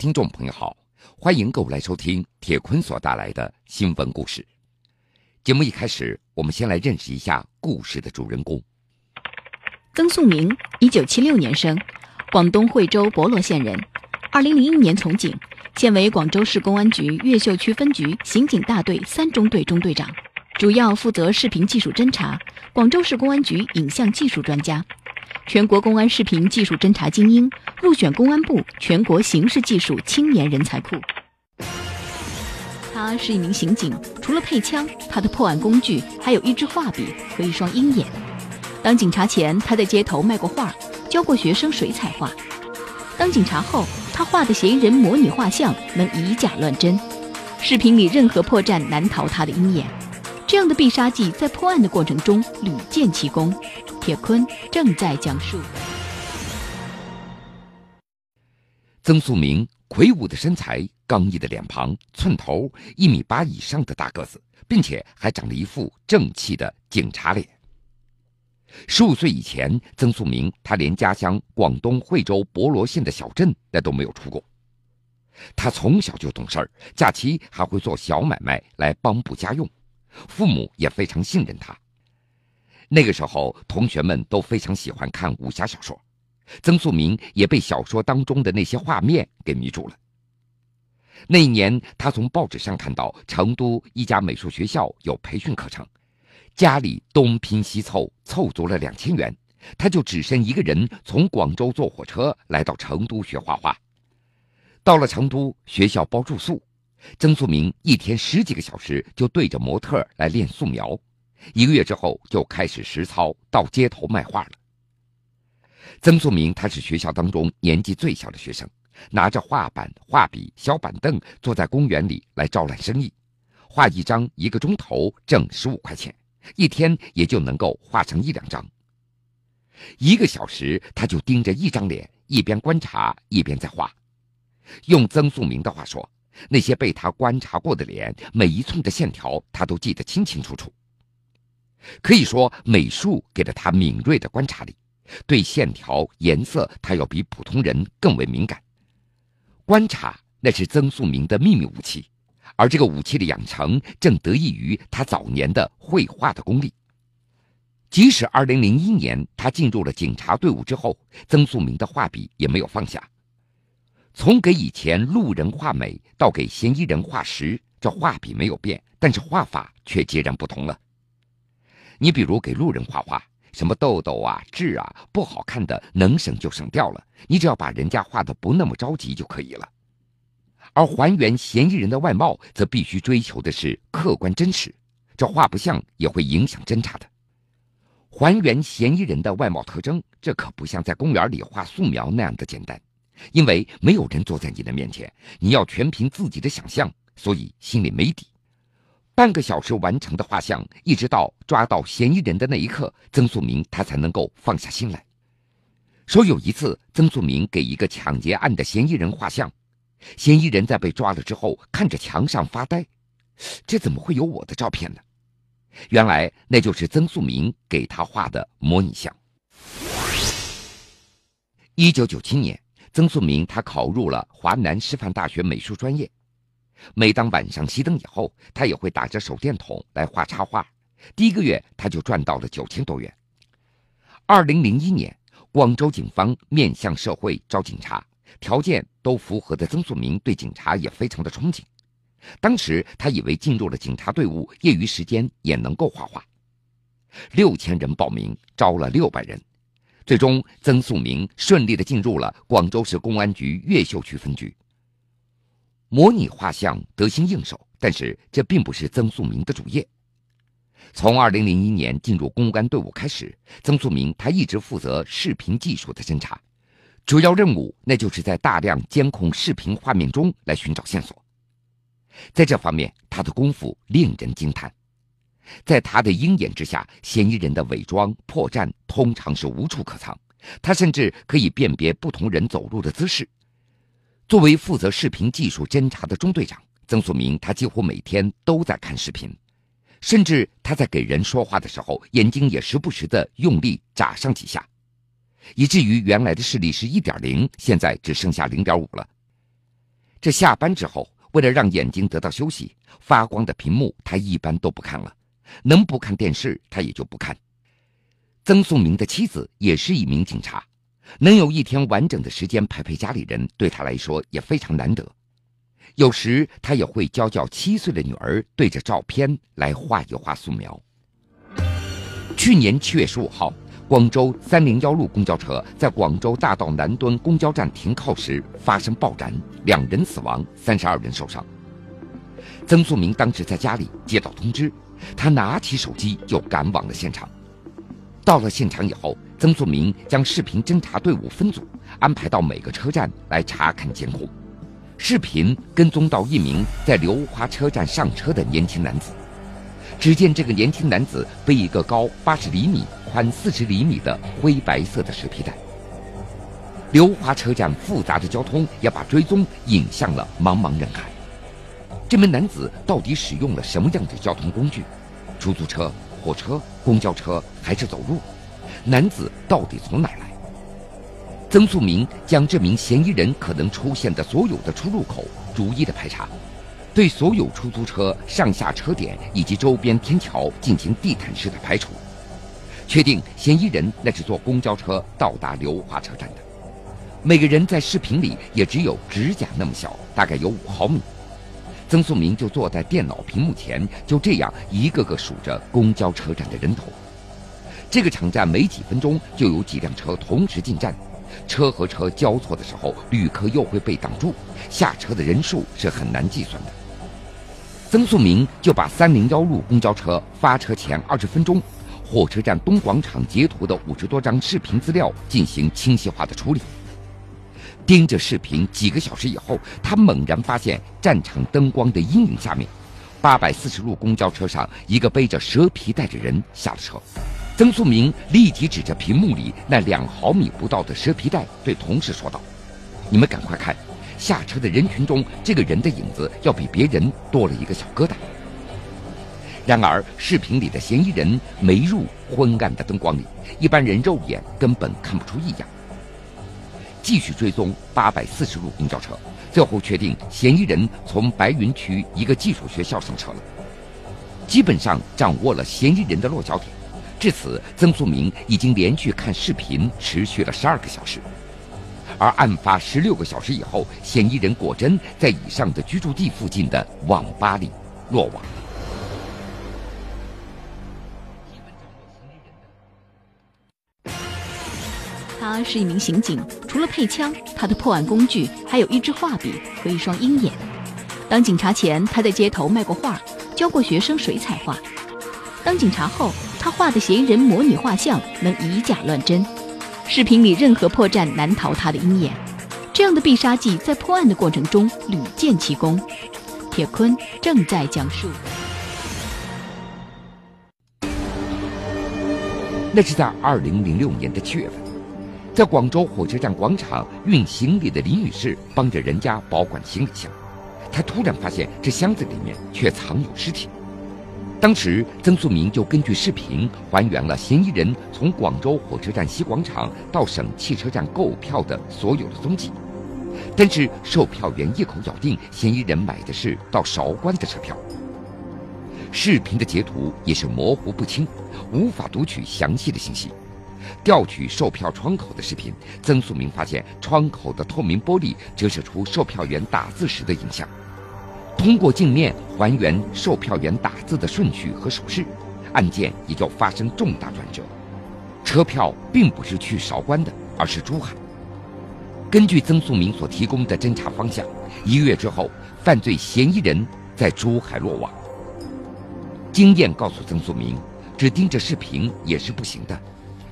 听众朋友好，欢迎各位来收听铁坤所带来的新闻故事。节目一开始，我们先来认识一下故事的主人公。曾素明，一九七六年生，广东惠州博罗县人。二零零一年从警，现为广州市公安局越秀区分局刑警大队三中队中队长，主要负责视频技术侦查，广州市公安局影像技术专家。全国公安视频技术侦查精英，入选公安部全国刑事技术青年人才库。他是一名刑警，除了配枪，他的破案工具还有一支画笔和一双鹰眼。当警察前，他在街头卖过画，教过学生水彩画；当警察后，他画的嫌疑人模拟画像能以假乱真，视频里任何破绽难逃他的鹰眼。这样的必杀技在破案的过程中屡见奇功。铁坤正在讲述。曾素明魁梧的身材、刚毅的脸庞、寸头，一米八以上的大个子，并且还长了一副正气的警察脸。十五岁以前，曾素明他连家乡广东惠州博罗县的小镇那都没有出过。他从小就懂事儿，假期还会做小买卖来帮补家用，父母也非常信任他。那个时候，同学们都非常喜欢看武侠小说，曾素明也被小说当中的那些画面给迷住了。那一年，他从报纸上看到成都一家美术学校有培训课程，家里东拼西凑，凑足了两千元，他就只身一个人从广州坐火车来到成都学画画。到了成都，学校包住宿，曾素明一天十几个小时就对着模特来练素描。一个月之后，就开始实操到街头卖画了。曾素明他是学校当中年纪最小的学生，拿着画板、画笔、小板凳，坐在公园里来招揽生意。画一张一个钟头挣十五块钱，一天也就能够画成一两张。一个小时，他就盯着一张脸，一边观察一边在画。用曾素明的话说，那些被他观察过的脸，每一寸的线条，他都记得清清楚楚。可以说，美术给了他敏锐的观察力，对线条、颜色，他要比普通人更为敏感。观察那是曾素明的秘密武器，而这个武器的养成，正得益于他早年的绘画的功力。即使2001年他进入了警察队伍之后，曾素明的画笔也没有放下。从给以前路人画美到给嫌疑人画实，这画笔没有变，但是画法却截然不同了。你比如给路人画画，什么痘痘啊、痣啊，不好看的能省就省掉了，你只要把人家画的不那么着急就可以了。而还原嫌疑人的外貌，则必须追求的是客观真实，这画不像也会影响侦查的。还原嫌疑人的外貌特征，这可不像在公园里画素描那样的简单，因为没有人坐在你的面前，你要全凭自己的想象，所以心里没底。半个小时完成的画像，一直到抓到嫌疑人的那一刻，曾素明他才能够放下心来。说有一次，曾素明给一个抢劫案的嫌疑人画像，嫌疑人在被抓了之后，看着墙上发呆，这怎么会有我的照片呢？原来那就是曾素明给他画的模拟像。一九九七年，曾素明他考入了华南师范大学美术专业。每当晚上熄灯以后，他也会打着手电筒来画插画。第一个月，他就赚到了九千多元。二零零一年，广州警方面向社会招警察，条件都符合的曾素明对警察也非常的憧憬。当时他以为进入了警察队伍，业余时间也能够画画。六千人报名，招了六百人，最终曾素明顺利的进入了广州市公安局越秀区分局。模拟画像得心应手，但是这并不是曾素明的主业。从2001年进入公安队伍开始，曾素明他一直负责视频技术的侦查，主要任务那就是在大量监控视频画面中来寻找线索。在这方面，他的功夫令人惊叹。在他的鹰眼之下，嫌疑人的伪装破绽通常是无处可藏，他甚至可以辨别不同人走路的姿势。作为负责视频技术侦查的中队长，曾素明他几乎每天都在看视频，甚至他在给人说话的时候，眼睛也时不时的用力眨上几下，以至于原来的视力是一点零，现在只剩下零点五了。这下班之后，为了让眼睛得到休息，发光的屏幕他一般都不看了，能不看电视他也就不看。曾素明的妻子也是一名警察，能有一天完整的时间陪陪家里人，对他来说也非常难得。有时他也会教教七岁的女儿对着照片来画一画素描。去年七月十五号，广州三零幺路公交车在广州大道南端公交站停靠时发生爆燃，两人死亡，三十二人受伤。曾素明当时在家里接到通知，他拿起手机就赶往了现场。到了现场以后，曾素明将视频侦查队伍分组，安排到每个车站来查看监控。视频跟踪到一名在流花车站上车的年轻男子。只见这个年轻男子背一个高八十厘米、宽四十厘米的灰白色的蛇皮袋。流花车站复杂的交通也把追踪引向了茫茫人海。这名男子到底使用了什么样的交通工具？出租车、火车、公交车还是走路？男子到底从哪来？曾素明将这名嫌疑人可能出现的所有的出入口逐一的排查，对所有出租车上下车点以及周边天桥进行地毯式的排除，确定嫌疑人那是坐公交车到达流花车站的。每个人在视频里也只有指甲那么小，大概有五毫米。曾素明就坐在电脑屏幕前，就这样一个个数着公交车站的人头。这个场站每几分钟就有几辆车同时进站。车和车交错的时候，旅客又会被挡住，下车的人数是很难计算的。曾素明就把三零幺路公交车发车前二十分钟，火车站东广场截图的五十多张视频资料进行清晰化的处理。盯着视频几个小时以后，他猛然发现战场灯光的阴影下面，八百四十路公交车上一个背着蛇皮袋的人下了车。曾素明立即指着屏幕里那两毫米不到的蛇皮袋，对同事说道：“你们赶快看，下车的人群中，这个人的影子要比别人多了一个小疙瘩。”然而，视频里的嫌疑人没入昏暗的灯光里，一般人肉眼根本看不出异样。继续追踪八百四十路公交车，最后确定嫌疑人从白云区一个技术学校上车了，基本上掌握了嫌疑人的落脚点。至此，曾素明已经连续看视频持续了十二个小时，而案发十六个小时以后，嫌疑人果真在以上的居住地附近的网吧里落网。他是一名刑警，除了配枪，他的破案工具还有一支画笔和一双鹰眼。当警察前，他在街头卖过画，教过学生水彩画。当警察后，他画的嫌疑人模拟画像能以假乱真，视频里任何破绽难逃他的鹰眼。这样的必杀技在破案的过程中屡见奇功。铁坤正在讲述。那是在二零零六年的七月份，在广州火车站广场运行李的李女士帮着人家保管行李箱，她突然发现这箱子里面却藏有尸体。当时，曾素明就根据视频还原了嫌疑人从广州火车站西广场到省汽车站购票的所有的踪迹，但是售票员一口咬定嫌疑人买的是到韶关的车票。视频的截图也是模糊不清，无法读取详细的信息。调取售票窗口的视频，曾素明发现窗口的透明玻璃折射出售票员打字时的影像。通过镜面还原售票员打字的顺序和手势，案件也就发生重大转折。车票并不是去韶关的，而是珠海。根据曾素明所提供的侦查方向，一个月之后，犯罪嫌疑人在珠海落网。经验告诉曾素明，只盯着视频也是不行的，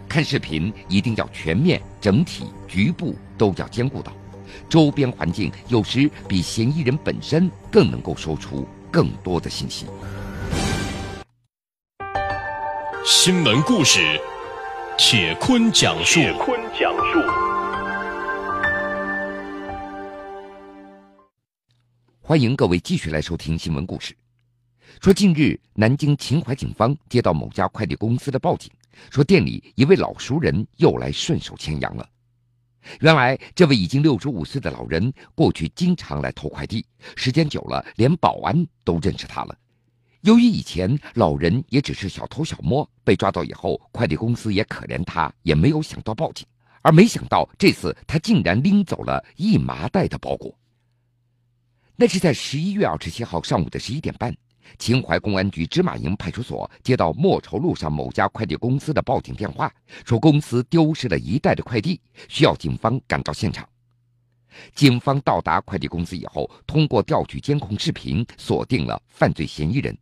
看视频一定要全面、整体、局部都要兼顾到。周边环境有时比嫌疑人本身更能够说出更多的信息。新闻故事，铁坤讲述。铁坤讲述。欢迎各位继续来收听新闻故事。说近日，南京秦淮警方接到某家快递公司的报警，说店里一位老熟人又来顺手牵羊了。原来，这位已经六十五岁的老人过去经常来偷快递，时间久了，连保安都认识他了。由于以前老人也只是小偷小摸，被抓到以后，快递公司也可怜他，也没有想到报警。而没想到这次他竟然拎走了一麻袋的包裹。那是在十一月二十七号上午的十一点半。秦淮公安局芝麻营派出所接到莫愁路上某家快递公司的报警电话，说公司丢失了一袋的快递，需要警方赶到现场。警方到达快递公司以后，通过调取监控视频，锁定了犯罪嫌疑人。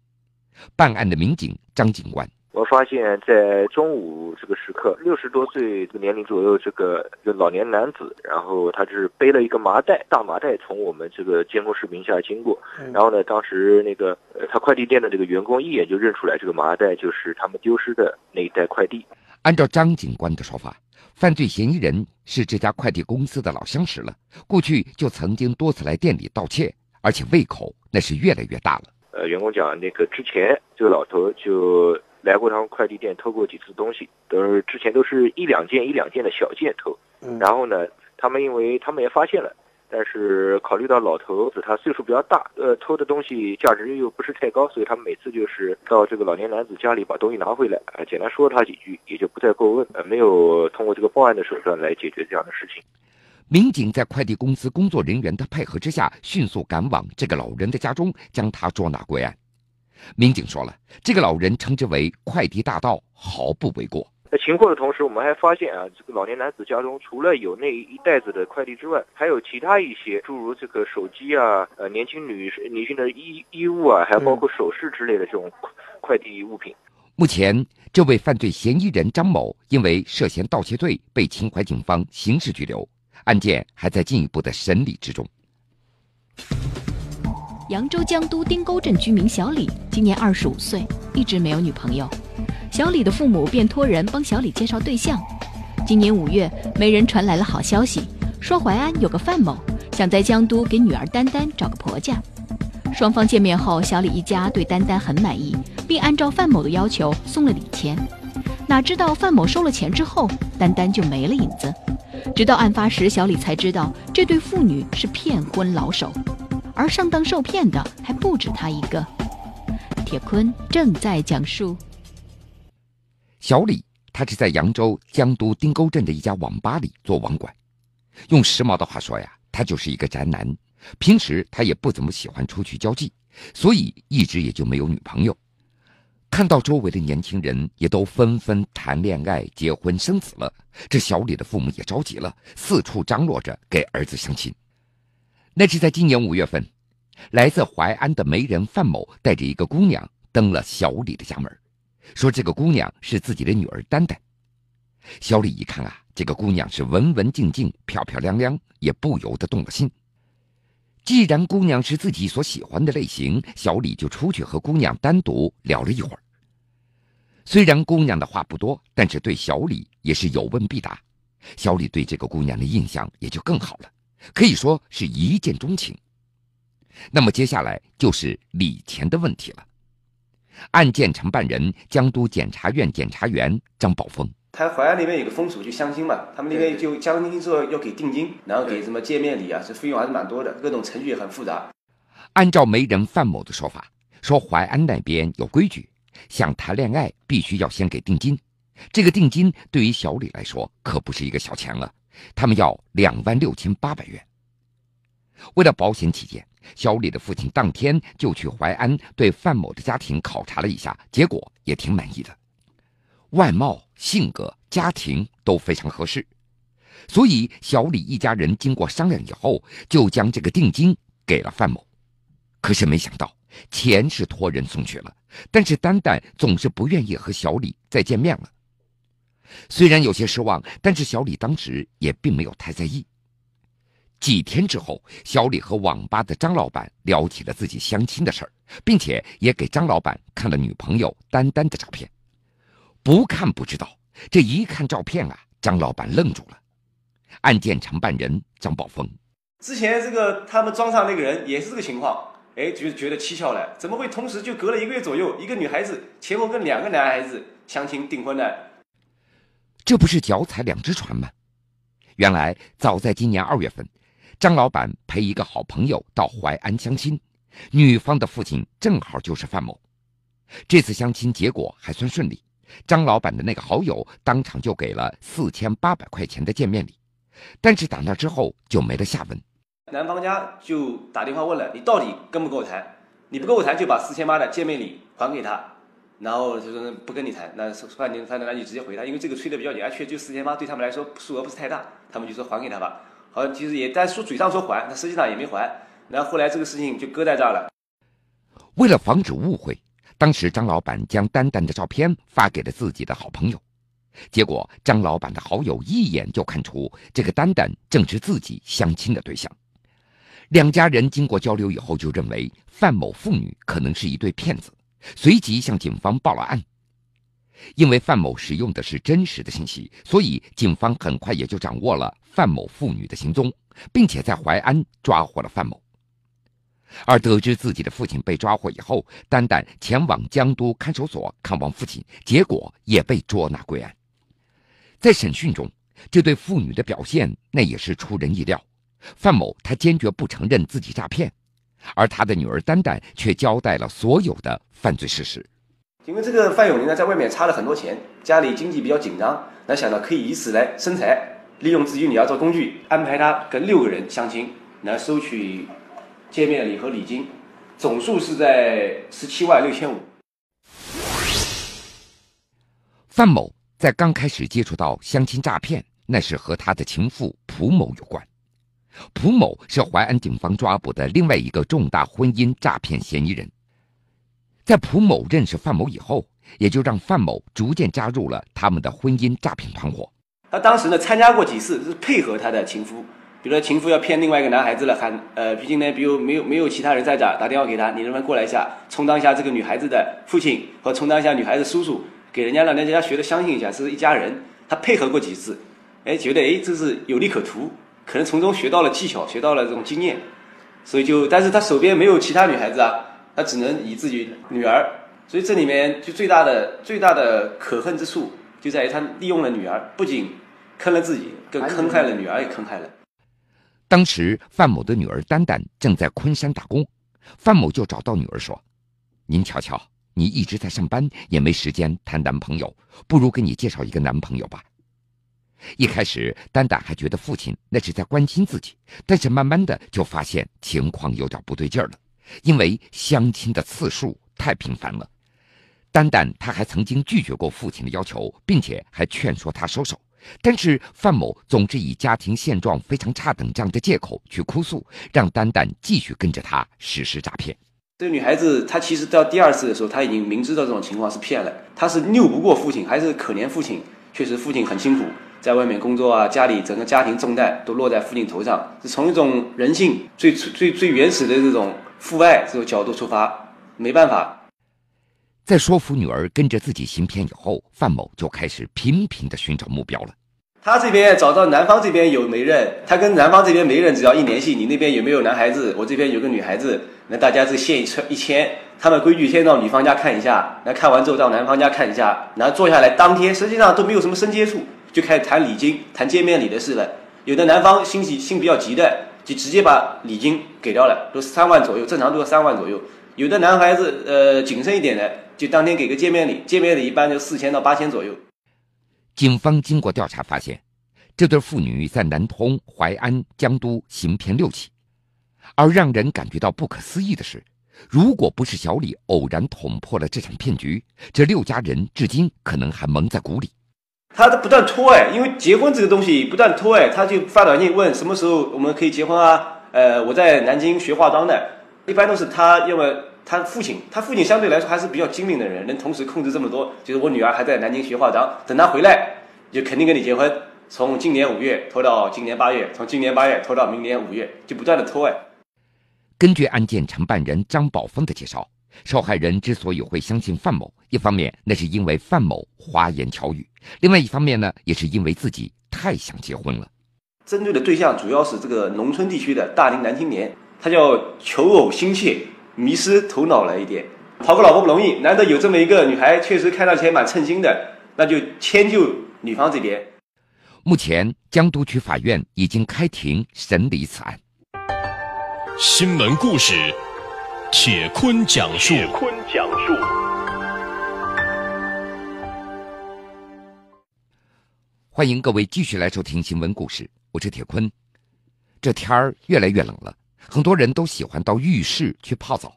办案的民警张警官。我发现，在中午这个时刻，六十多岁这个年龄左右，这个一个老年男子，然后他是背了一个麻袋，大麻袋从我们这个监控视频下经过。然后呢，当时那个呃，他快递店的这个员工一眼就认出来，这个麻袋就是他们丢失的那一袋快递。按照张警官的说法，犯罪嫌疑人是这家快递公司的老相识了，过去就曾经多次来店里盗窃，而且胃口那是越来越大了。呃，员工讲，那个之前这个老头就。来过他们快递店偷过几次东西，都是之前都是一两件一两件的小件偷。然后呢，他们因为他们也发现了，但是考虑到老头子他岁数比较大，呃，偷的东西价值又不是太高，所以他们每次就是到这个老年男子家里把东西拿回来，呃，简单说他几句，也就不再过问，呃，没有通过这个报案的手段来解决这样的事情。民警在快递公司工作人员的配合之下，迅速赶往这个老人的家中，将他捉拿归案。民警说了，这个老人称之为“快递大盗”，毫不为过。在擒获的同时，我们还发现啊，这个老年男子家中除了有那一袋子的快递之外，还有其他一些，诸如这个手机啊、呃年轻女女性的衣衣物啊，还包括首饰之类的这种快递物品。目前，这位犯罪嫌疑人张某因为涉嫌盗窃罪被秦淮警方刑事拘留，案件还在进一步的审理之中。扬州江都丁沟镇居民小李今年二十五岁，一直没有女朋友。小李的父母便托人帮小李介绍对象。今年五月，媒人传来了好消息，说淮安有个范某想在江都给女儿丹丹找个婆家。双方见面后，小李一家对丹丹很满意，并按照范某的要求送了礼钱。哪知道范某收了钱之后，丹丹就没了影子。直到案发时，小李才知道这对父女是骗婚老手。而上当受骗的还不止他一个。铁坤正在讲述。小李，他是在扬州江都丁沟镇的一家网吧里做网管。用时髦的话说呀，他就是一个宅男。平时他也不怎么喜欢出去交际，所以一直也就没有女朋友。看到周围的年轻人也都纷纷谈恋爱、结婚、生子了，这小李的父母也着急了，四处张罗着给儿子相亲。那是在今年五月份，来自淮安的媒人范某带着一个姑娘登了小李的家门，说这个姑娘是自己的女儿丹丹。小李一看啊，这个姑娘是文文静静、漂漂亮亮，也不由得动了心。既然姑娘是自己所喜欢的类型，小李就出去和姑娘单独聊了一会儿。虽然姑娘的话不多，但是对小李也是有问必答。小李对这个姑娘的印象也就更好了。可以说是一见钟情。那么接下来就是礼钱的问题了。案件承办人江都检察院检察员张宝峰，他淮安那边有个风俗，就相亲嘛，他们那边就相亲之后要给定金，然后给什么见面礼啊，这费用还是蛮多的，各种程序也很复杂。按照媒人范某的说法，说淮安那边有规矩，想谈恋爱必须要先给定金，这个定金对于小李来说可不是一个小钱了。他们要两万六千八百元。为了保险起见，小李的父亲当天就去淮安对范某的家庭考察了一下，结果也挺满意的，外貌、性格、家庭都非常合适。所以小李一家人经过商量以后，就将这个定金给了范某。可是没想到，钱是托人送去了，但是丹丹总是不愿意和小李再见面了。虽然有些失望，但是小李当时也并没有太在意。几天之后，小李和网吧的张老板聊起了自己相亲的事儿，并且也给张老板看了女朋友丹丹的照片。不看不知道，这一看照片啊，张老板愣住了。案件承办人张宝峰，之前这个他们庄上那个人也是这个情况，哎，觉觉得蹊跷了，怎么会同时就隔了一个月左右，一个女孩子前后跟两个男孩子相亲订婚呢？这不是脚踩两只船吗？原来早在今年二月份，张老板陪一个好朋友到淮安相亲，女方的父亲正好就是范某。这次相亲结果还算顺利，张老板的那个好友当场就给了四千八百块钱的见面礼，但是打那之后就没了下文。男方家就打电话问了：“你到底跟不跟我谈？你不跟我谈，就把四千八的见面礼还给他。”然后他说：“不跟你谈，那饭店饭店那就直接回他，因为这个催的比较紧，而且就四千八对他们来说数额不是太大，他们就说还给他吧。好像其实也但说嘴上说还，他实际上也没还。然后后来这个事情就搁在这儿了。为了防止误会。”当时张老板将丹丹的照片发给了自己的好朋友，结果张老板的好友一眼就看出这个丹丹正是自己相亲的对象。两家人经过交流以后，就认为范某父女可能是一对骗子，随即向警方报了案。因为范某使用的是真实的信息，所以警方很快也就掌握了范某父女的行踪，并且在淮安抓获了范某。而得知自己的父亲被抓获以后，丹丹前往江都看守所看望父亲，结果也被捉拿归案。在审讯中，这对父女的表现那也是出人意料。范某他坚决不承认自己诈骗，而他的女儿丹丹却交代了所有的犯罪事实。因为这个范永林呢，在外面差了很多钱，家里经济比较紧张，那想到可以以此来生财，利用自己女儿做工具，安排他跟六个人相亲，来收取。见面礼和礼金，总数是在十七万六千五。范某在刚开始接触到相亲诈骗，那是和他的情妇蒲某有关。蒲某是淮安警方抓捕的另外一个重大婚姻诈骗嫌疑人。在蒲某认识范某以后，也就让范某逐渐加入了他们的婚姻诈骗团伙。他当时呢，参加过几次，是配合他的情夫。比如说情夫要骗另外一个男孩子了，喊呃，毕竟呢，比如没有没有其他人在这儿，打电话给他，你能不能过来一下，充当一下这个女孩子的父亲，或充当一下女孩子叔叔，给人家让人家学的相信一下，是一家人。他配合过几次，哎，觉得哎这是有利可图，可能从中学到了技巧，学到了这种经验，所以就，但是他手边没有其他女孩子啊，他只能以自己女儿，所以这里面就最大的最大的可恨之处就在于他利用了女儿，不仅坑了自己，更坑害了女儿，也坑害了。当时范某的女儿丹丹正在昆山打工，范某就找到女儿说：“您瞧瞧，你一直在上班，也没时间谈男朋友，不如给你介绍一个男朋友吧。”一开始，丹丹还觉得父亲那是在关心自己，但是慢慢的就发现情况有点不对劲了，因为相亲的次数太频繁了。丹丹他还曾经拒绝过父亲的要求，并且还劝说他收手。但是范某总是以家庭现状非常差等这样的借口去哭诉，让丹丹继续跟着他实施诈骗。这个女孩子她其实到第二次的时候，她已经明知道这种情况是骗了，她是拗不过父亲，还是可怜父亲。确实父亲很辛苦，在外面工作啊，家里整个家庭重担都落在父亲头上，是从一种人性最最最原始的这种父爱这种角度出发，没办法。在说服女儿跟着自己行骗以后，范某就开始频频的寻找目标了。他这边找到男方这边有媒人，他跟男方这边媒人只要一联系，你那边有没有男孩子？我这边有个女孩子，那大家这线一签一签，他们规矩先到女方家看一下，那看完之后到男方家看一下，然后坐下来当天实际上都没有什么深接触，就开始谈礼金、谈见面礼的事了。有的男方心急心比较急的，就直接把礼金给掉了，都三万左右，正常都要三万左右。有的男孩子呃谨慎一点的。就当天给个见面礼，见面礼一般就四千到八千左右。警方经过调查发现，这对父女在南通、淮安、江都行骗六起。而让人感觉到不可思议的是，如果不是小李偶然捅破了这场骗局，这六家人至今可能还蒙在鼓里。他在不断拖哎，因为结婚这个东西不断拖哎，他就发短信问什么时候我们可以结婚啊？呃，我在南京学化妆的，一般都是他要么。他父亲，他父亲相对来说还是比较精明的人，能同时控制这么多。就是我女儿还在南京学化妆，等她回来，就肯定跟你结婚。从今年五月拖到今年八月，从今年八月拖到明年五月，就不断的拖哎。根据案件承办人张宝峰的介绍，受害人之所以会相信范某，一方面那是因为范某花言巧语，另外一方面呢，也是因为自己太想结婚了。针对的对象主要是这个农村地区的大龄男青年，他叫求偶心切。迷失头脑了一点，讨个老婆不容易，难得有这么一个女孩，确实看上去蛮称心的，那就迁就女方这边。目前，江都区法院已经开庭审理此案。新闻故事，铁坤讲述。铁坤讲述。欢迎各位继续来收听新闻故事，我是铁坤。这天儿越来越冷了，很多人都喜欢到浴室去泡澡。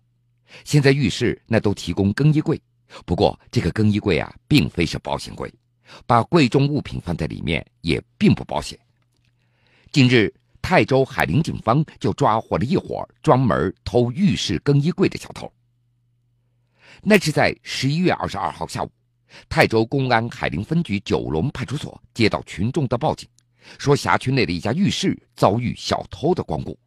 现在浴室那都提供更衣柜，不过这个更衣柜啊，并非是保险柜。把贵重物品放在里面也并不保险。近日，泰州海陵警方就抓获了一伙专门偷浴室更衣柜的小偷。那是在十一月二十二号下午，泰州公安海陵分局九龙派出所接到群众的报警，说辖区内的一家浴室遭遇小偷的光顾，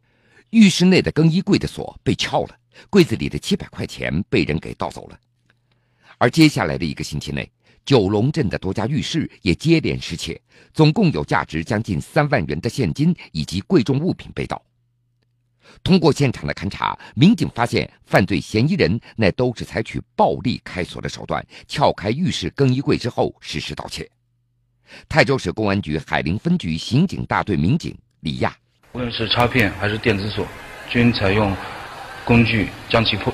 浴室内的更衣柜的锁被撬了，柜子里的七百块钱被人给盗走了。而接下来的一个星期内，九龙镇的多家浴室也接连失窃，总共有价值将近三万元的现金以及贵重物品被盗。通过现场的勘查，民警发现犯罪嫌疑人那都是采取暴力开锁的手段，撬开浴室更衣柜之后实施盗窃。泰州市公安局海陵分局刑警大队民警李亚，无论是插片还是电子锁，均采用工具将其破，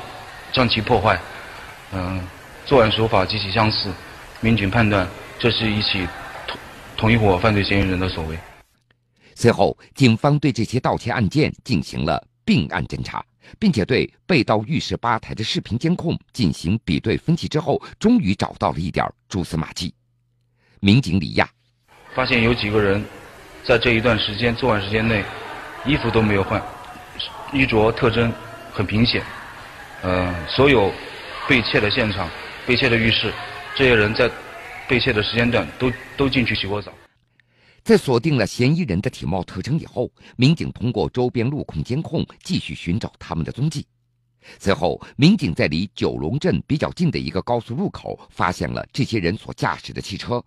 将其破坏。嗯，作案手法极其相似。民警判断，这是一起同同一伙犯罪嫌疑人的所为。随后，警方对这些盗窃案件进行了并案侦查，并且对被盗浴室吧台的视频监控进行比对分析之后，终于找到了一点蛛丝马迹。民警李亚发现有几个人在这一段时间作案时间内衣服都没有换，衣着特征很明显。呃，所有被窃的现场、被窃的浴室。这些人在被窃的时间段都都进去洗过澡。在锁定了嫌疑人的体貌特征以后，民警通过周边路控监控继续寻找他们的踪迹。随后，民警在离九龙镇比较近的一个高速路口发现了这些人所驾驶的汽车，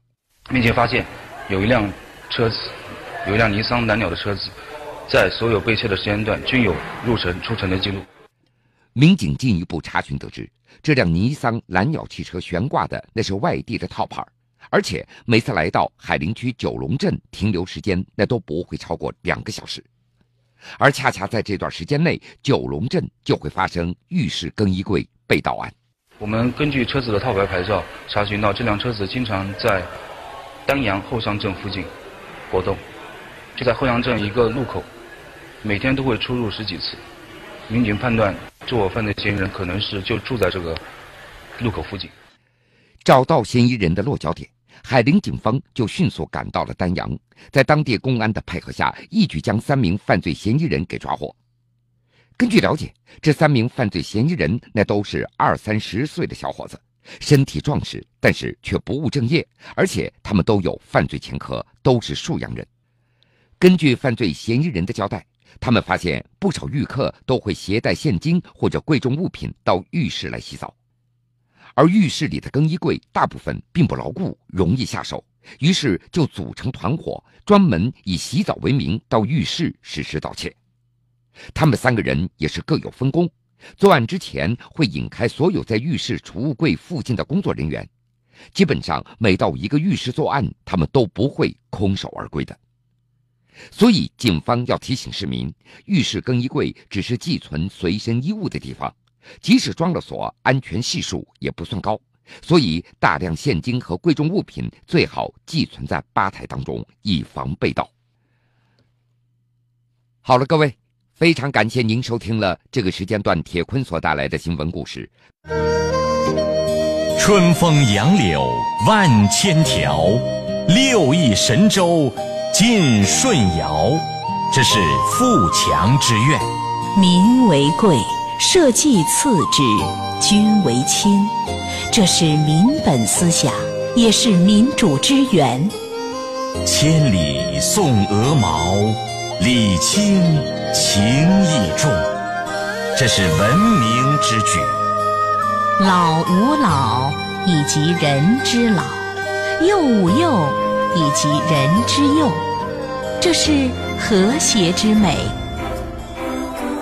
并且发现有一辆车子，有一辆尼桑蓝鸟的车子，在所有被窃的时间段均有入城出城的记录。民警进一步查询得知。这辆尼桑蓝鸟汽车悬挂的那是外地的套牌，而且每次来到海陵区九龙镇停留时间那都不会超过两个小时，而恰恰在这段时间内，九龙镇就会发生浴室更衣柜被盗案。我们根据车子的套牌牌照查询到，这辆车子经常在丹阳后乡镇附近活动，就在后乡镇一个路口，每天都会出入十几次。民警判断，这伙犯罪嫌疑人可能是就住在这个路口附近。找到嫌疑人的落脚点，海陵警方就迅速赶到了丹阳，在当地公安的配合下，一举将三名犯罪嫌疑人给抓获。根据了解，这三名犯罪嫌疑人那都是二三十岁的小伙子，身体壮实，但是却不务正业，而且他们都有犯罪前科，都是沭阳人。根据犯罪嫌疑人的交代。他们发现不少浴客都会携带现金或者贵重物品到浴室来洗澡，而浴室里的更衣柜大部分并不牢固，容易下手，于是就组成团伙，专门以洗澡为名到浴室实施盗窃。他们三个人也是各有分工，作案之前会引开所有在浴室储物柜附近的工作人员，基本上每到一个浴室作案，他们都不会空手而归的。所以，警方要提醒市民，浴室更衣柜只是寄存随身衣物的地方，即使装了锁，安全系数也不算高。所以，大量现金和贵重物品最好寄存在吧台当中，以防被盗。好了，各位，非常感谢您收听了这个时间段铁坤所带来的新闻故事。春风杨柳万千条，六艺神州。晋舜尧，这是富强之愿。民为贵，社稷次之，君为轻，这是民本思想，也是民主之源。千里送鹅毛，礼轻情意重，这是文明之举。老吾老以及人之老，幼吾幼以及人之幼。这是和谐之美。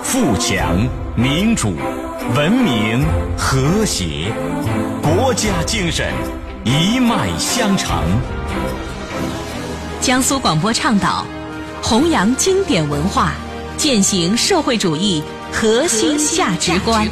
富强、民主、文明、和谐，国家精神一脉相承。江苏广播倡导弘扬经典文化，践行社会主义核心价值观。